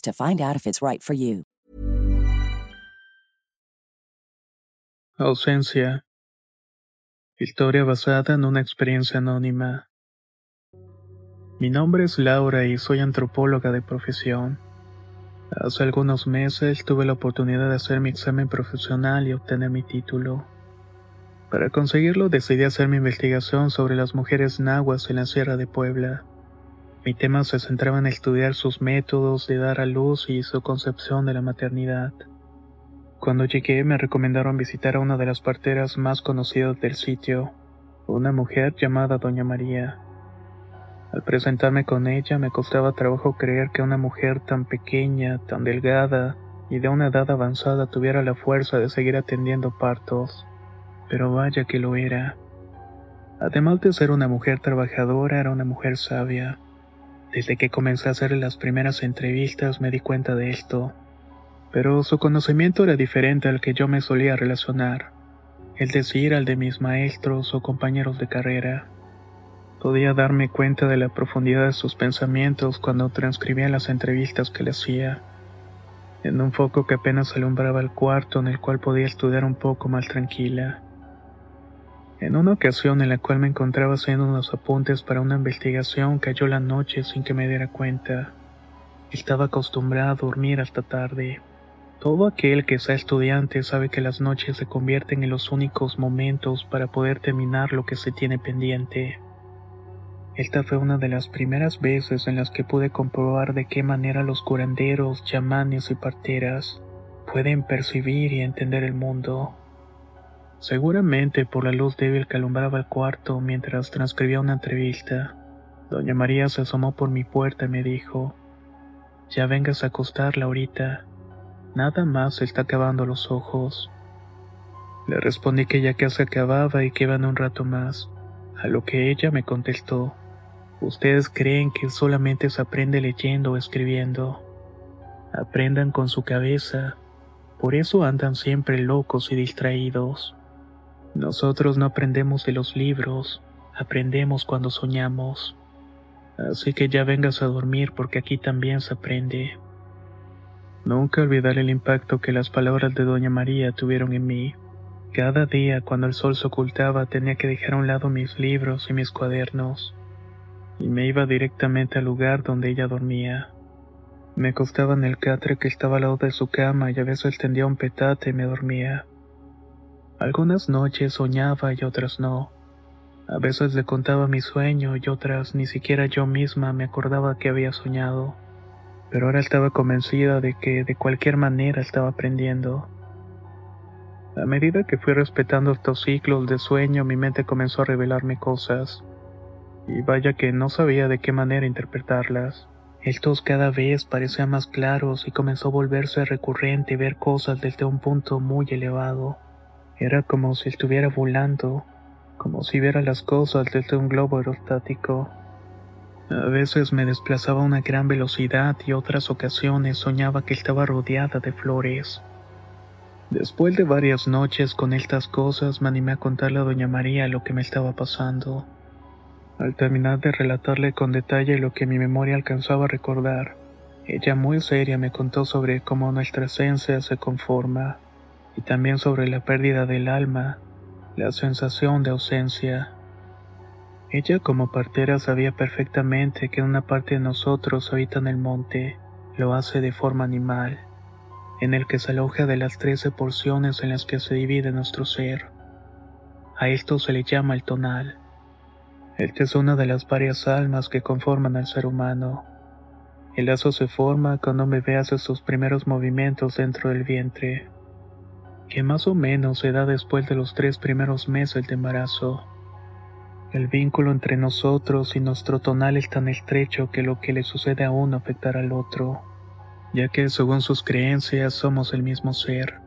to find out if it's right for you. Ausencia. Historia basada en una experiencia anónima. Mi nombre es Laura y soy antropóloga de profesión. Hace algunos meses tuve la oportunidad de hacer mi examen profesional y obtener mi título. Para conseguirlo decidí hacer mi investigación sobre las mujeres nahuas en la Sierra de Puebla. Mi tema se centraba en estudiar sus métodos de dar a luz y su concepción de la maternidad. Cuando llegué me recomendaron visitar a una de las parteras más conocidas del sitio, una mujer llamada Doña María. Al presentarme con ella me costaba trabajo creer que una mujer tan pequeña, tan delgada y de una edad avanzada tuviera la fuerza de seguir atendiendo partos. Pero vaya que lo era. Además de ser una mujer trabajadora, era una mujer sabia. Desde que comencé a hacer las primeras entrevistas me di cuenta de esto, pero su conocimiento era diferente al que yo me solía relacionar, es decir, al de mis maestros o compañeros de carrera. Podía darme cuenta de la profundidad de sus pensamientos cuando transcribía las entrevistas que le hacía, en un foco que apenas alumbraba el cuarto en el cual podía estudiar un poco más tranquila. En una ocasión en la cual me encontraba haciendo unos apuntes para una investigación cayó la noche sin que me diera cuenta. Estaba acostumbrado a dormir hasta tarde. Todo aquel que sea estudiante sabe que las noches se convierten en los únicos momentos para poder terminar lo que se tiene pendiente. Esta fue una de las primeras veces en las que pude comprobar de qué manera los curanderos, chamanes y parteras pueden percibir y entender el mundo. Seguramente por la luz débil que alumbraba el cuarto mientras transcribía una entrevista, doña María se asomó por mi puerta y me dijo, Ya vengas a acostarla ahorita, nada más se está acabando los ojos. Le respondí que ya casi acababa y que iban un rato más, a lo que ella me contestó, Ustedes creen que solamente se aprende leyendo o escribiendo. Aprendan con su cabeza, por eso andan siempre locos y distraídos. Nosotros no aprendemos de los libros, aprendemos cuando soñamos. Así que ya vengas a dormir porque aquí también se aprende. Nunca olvidaré el impacto que las palabras de Doña María tuvieron en mí. Cada día, cuando el sol se ocultaba, tenía que dejar a un lado mis libros y mis cuadernos, y me iba directamente al lugar donde ella dormía. Me acostaba en el catre que estaba al lado de su cama y a veces tendía un petate y me dormía. Algunas noches soñaba y otras no. A veces le contaba mi sueño y otras ni siquiera yo misma me acordaba que había soñado. Pero ahora estaba convencida de que de cualquier manera estaba aprendiendo. A medida que fui respetando estos ciclos de sueño, mi mente comenzó a revelarme cosas. Y vaya que no sabía de qué manera interpretarlas. Estos cada vez parecían más claros y comenzó a volverse recurrente ver cosas desde un punto muy elevado. Era como si estuviera volando, como si viera las cosas desde un globo aerostático. A veces me desplazaba a una gran velocidad y otras ocasiones soñaba que estaba rodeada de flores. Después de varias noches con estas cosas me animé a contarle a doña María lo que me estaba pasando. Al terminar de relatarle con detalle lo que mi memoria alcanzaba a recordar, ella muy seria me contó sobre cómo nuestra esencia se conforma y también sobre la pérdida del alma, la sensación de ausencia. Ella como partera sabía perfectamente que una parte de nosotros habita en el monte, lo hace de forma animal, en el que se aloja de las trece porciones en las que se divide nuestro ser. A esto se le llama el tonal. Esta es una de las varias almas que conforman al ser humano. El lazo se forma cuando un bebé hace sus primeros movimientos dentro del vientre, que más o menos se da después de los tres primeros meses de embarazo. El vínculo entre nosotros y nuestro tonal es tan estrecho que lo que le sucede a uno afectará al otro, ya que según sus creencias somos el mismo ser.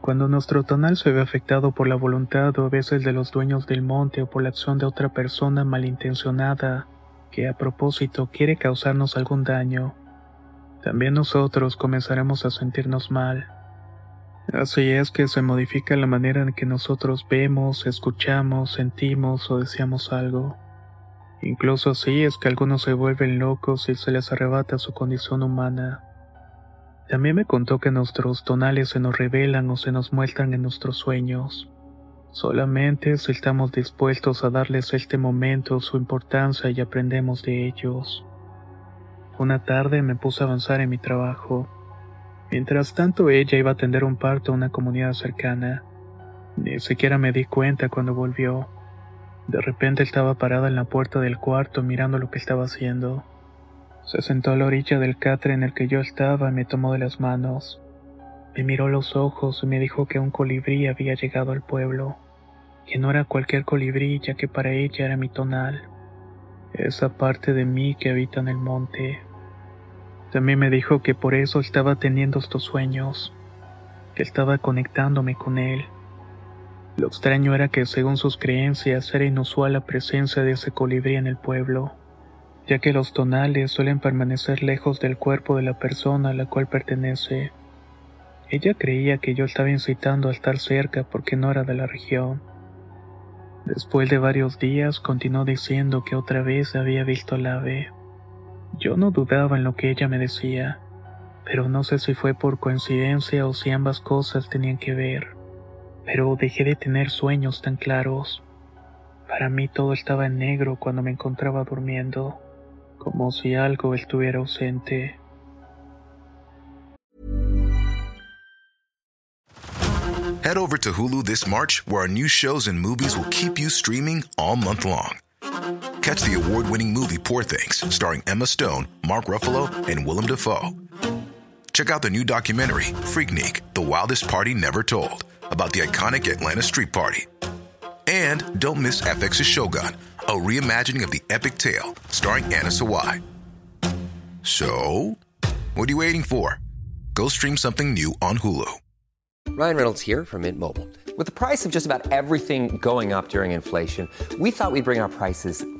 Cuando nuestro tonal se ve afectado por la voluntad o a veces de los dueños del monte o por la acción de otra persona malintencionada que a propósito quiere causarnos algún daño, también nosotros comenzaremos a sentirnos mal Así es que se modifica la manera en que nosotros vemos, escuchamos, sentimos o deseamos algo. Incluso así es que algunos se vuelven locos y se les arrebata su condición humana. También me contó que nuestros tonales se nos revelan o se nos muestran en nuestros sueños. Solamente si estamos dispuestos a darles este momento su importancia y aprendemos de ellos. Una tarde me puse a avanzar en mi trabajo. Mientras tanto ella iba a atender un parto a una comunidad cercana. Ni siquiera me di cuenta cuando volvió. De repente estaba parada en la puerta del cuarto mirando lo que estaba haciendo. Se sentó a la orilla del catre en el que yo estaba y me tomó de las manos. Me miró los ojos y me dijo que un colibrí había llegado al pueblo, que no era cualquier colibrí ya que para ella era mi tonal, esa parte de mí que habita en el monte. También me dijo que por eso estaba teniendo estos sueños, que estaba conectándome con él. Lo extraño era que según sus creencias era inusual la presencia de ese colibrí en el pueblo, ya que los tonales suelen permanecer lejos del cuerpo de la persona a la cual pertenece. Ella creía que yo estaba incitando a estar cerca porque no era de la región. Después de varios días continuó diciendo que otra vez había visto al ave. Yo no dudaba en lo que ella me decía, pero no sé si fue por coincidencia o si ambas cosas tenían que ver, pero dejé de tener sueños tan claros. Para mí todo estaba en negro cuando me encontraba durmiendo, como si algo estuviera ausente. Head over to Hulu this March, where our new shows and movies will keep you streaming all month long. Catch the award winning movie Poor Things, starring Emma Stone, Mark Ruffalo, and Willem Dafoe. Check out the new documentary, Freaknik The Wildest Party Never Told, about the iconic Atlanta Street Party. And don't miss FX's Shogun, a reimagining of the epic tale, starring Anna Sawai. So, what are you waiting for? Go stream something new on Hulu. Ryan Reynolds here from Mint Mobile. With the price of just about everything going up during inflation, we thought we'd bring our prices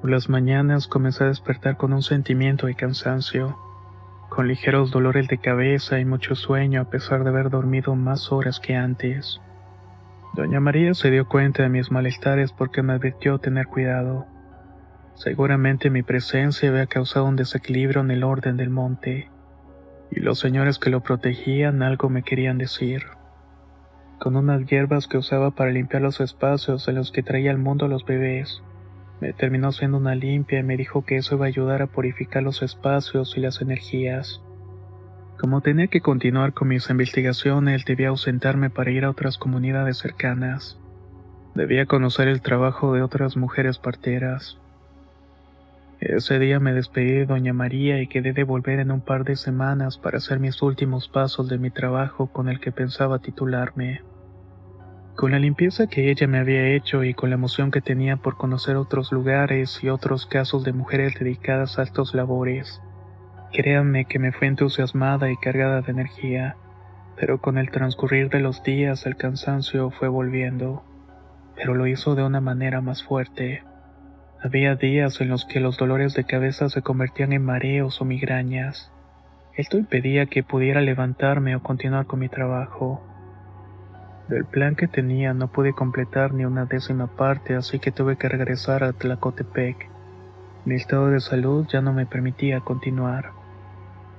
Por las mañanas comencé a despertar con un sentimiento de cansancio, con ligeros dolores de cabeza y mucho sueño a pesar de haber dormido más horas que antes. Doña María se dio cuenta de mis malestares porque me advirtió tener cuidado. Seguramente mi presencia había causado un desequilibrio en el orden del monte, y los señores que lo protegían algo me querían decir. Con unas hierbas que usaba para limpiar los espacios en los que traía al mundo los bebés, me terminó haciendo una limpia y me dijo que eso iba a ayudar a purificar los espacios y las energías. Como tenía que continuar con mis investigaciones, debía ausentarme para ir a otras comunidades cercanas. Debía conocer el trabajo de otras mujeres parteras. Ese día me despedí de Doña María y quedé de volver en un par de semanas para hacer mis últimos pasos de mi trabajo con el que pensaba titularme. Con la limpieza que ella me había hecho y con la emoción que tenía por conocer otros lugares y otros casos de mujeres dedicadas a estos labores, créanme que me fue entusiasmada y cargada de energía, pero con el transcurrir de los días el cansancio fue volviendo, pero lo hizo de una manera más fuerte. Había días en los que los dolores de cabeza se convertían en mareos o migrañas. Esto impedía que pudiera levantarme o continuar con mi trabajo. Del plan que tenía no pude completar ni una décima parte, así que tuve que regresar a Tlacotepec. Mi estado de salud ya no me permitía continuar.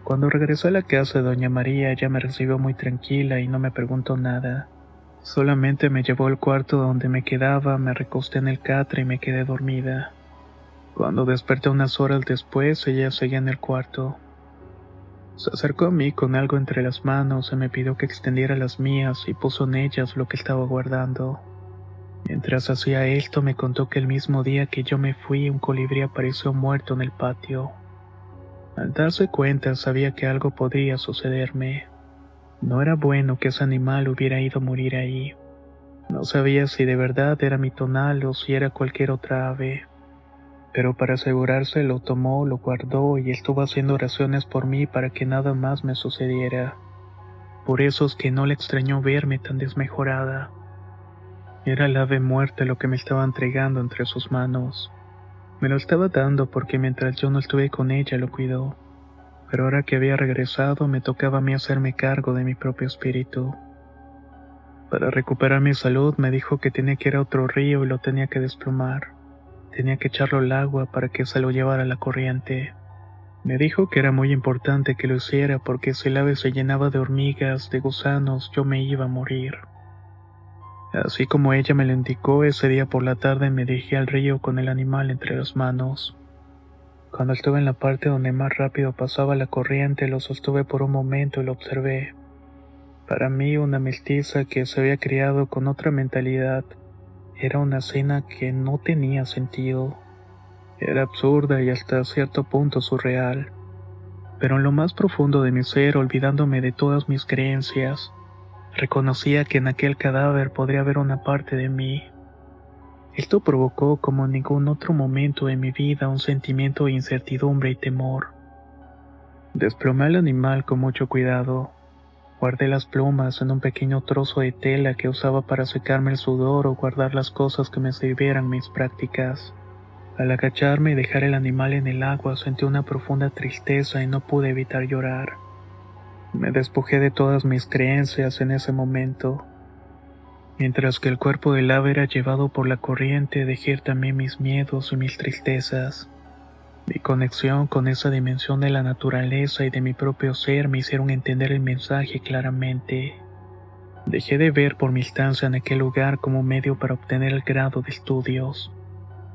Cuando regresé a la casa de Doña María, ella me recibió muy tranquila y no me preguntó nada. Solamente me llevó al cuarto donde me quedaba, me recosté en el catre y me quedé dormida. Cuando desperté unas horas después, ella seguía en el cuarto. Se acercó a mí con algo entre las manos y me pidió que extendiera las mías y puso en ellas lo que estaba guardando. Mientras hacía esto me contó que el mismo día que yo me fui un colibrí apareció muerto en el patio. Al darse cuenta sabía que algo podría sucederme. No era bueno que ese animal hubiera ido a morir ahí. No sabía si de verdad era mi tonal o si era cualquier otra ave pero para asegurarse lo tomó, lo guardó y estuvo haciendo oraciones por mí para que nada más me sucediera. Por eso es que no le extrañó verme tan desmejorada. Era el ave muerta lo que me estaba entregando entre sus manos. Me lo estaba dando porque mientras yo no estuve con ella lo cuidó. Pero ahora que había regresado me tocaba a mí hacerme cargo de mi propio espíritu. Para recuperar mi salud me dijo que tenía que ir a otro río y lo tenía que desplumar. Tenía que echarlo al agua para que se lo llevara la corriente. Me dijo que era muy importante que lo hiciera porque si el ave se llenaba de hormigas, de gusanos, yo me iba a morir. Así como ella me lo indicó, ese día por la tarde me dirigí al río con el animal entre las manos. Cuando estuve en la parte donde más rápido pasaba la corriente, lo sostuve por un momento y lo observé. Para mí, una mestiza que se había criado con otra mentalidad, era una escena que no tenía sentido. Era absurda y hasta cierto punto surreal. Pero en lo más profundo de mi ser, olvidándome de todas mis creencias, reconocía que en aquel cadáver podría haber una parte de mí. Esto provocó como en ningún otro momento de mi vida un sentimiento de incertidumbre y temor. Desplomé al animal con mucho cuidado, Guardé las plumas en un pequeño trozo de tela que usaba para secarme el sudor o guardar las cosas que me sirvieran mis prácticas. Al agacharme y dejar el animal en el agua sentí una profunda tristeza y no pude evitar llorar. Me despojé de todas mis creencias en ese momento. Mientras que el cuerpo del ave era llevado por la corriente, dejé también mis miedos y mis tristezas. Mi conexión con esa dimensión de la naturaleza y de mi propio ser me hicieron entender el mensaje claramente. Dejé de ver por mi estancia en aquel lugar como medio para obtener el grado de estudios.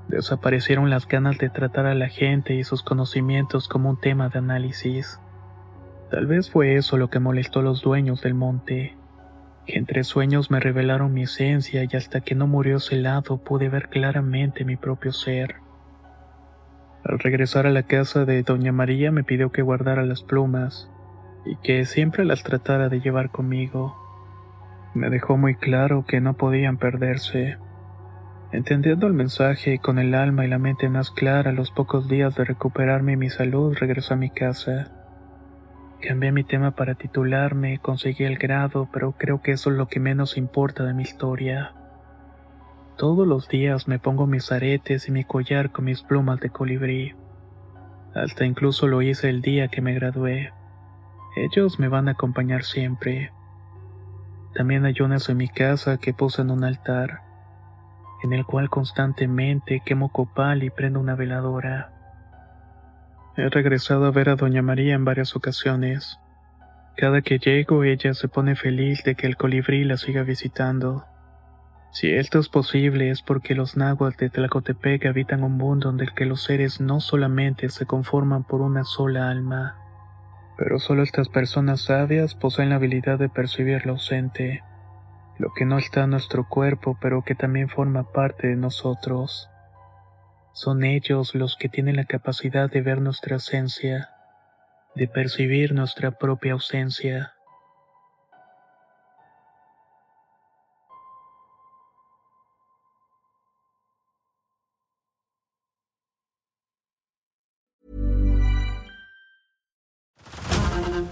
Desaparecieron las ganas de tratar a la gente y sus conocimientos como un tema de análisis. Tal vez fue eso lo que molestó a los dueños del monte, que entre sueños me revelaron mi esencia y hasta que no murió ese lado pude ver claramente mi propio ser. Al regresar a la casa de Doña María me pidió que guardara las plumas y que siempre las tratara de llevar conmigo. Me dejó muy claro que no podían perderse. Entendiendo el mensaje y con el alma y la mente más clara, los pocos días de recuperarme mi salud, regresé a mi casa. Cambié mi tema para titularme, conseguí el grado, pero creo que eso es lo que menos importa de mi historia. Todos los días me pongo mis aretes y mi collar con mis plumas de colibrí. Hasta incluso lo hice el día que me gradué. Ellos me van a acompañar siempre. También hay unas en mi casa que puse en un altar, en el cual constantemente quemo copal y prendo una veladora. He regresado a ver a Doña María en varias ocasiones. Cada que llego ella se pone feliz de que el colibrí la siga visitando. Si esto es posible es porque los náhuatl de Tlacotepec habitan un mundo donde que los seres no solamente se conforman por una sola alma, pero solo estas personas sabias poseen la habilidad de percibir lo ausente, lo que no está en nuestro cuerpo pero que también forma parte de nosotros. Son ellos los que tienen la capacidad de ver nuestra esencia, de percibir nuestra propia ausencia.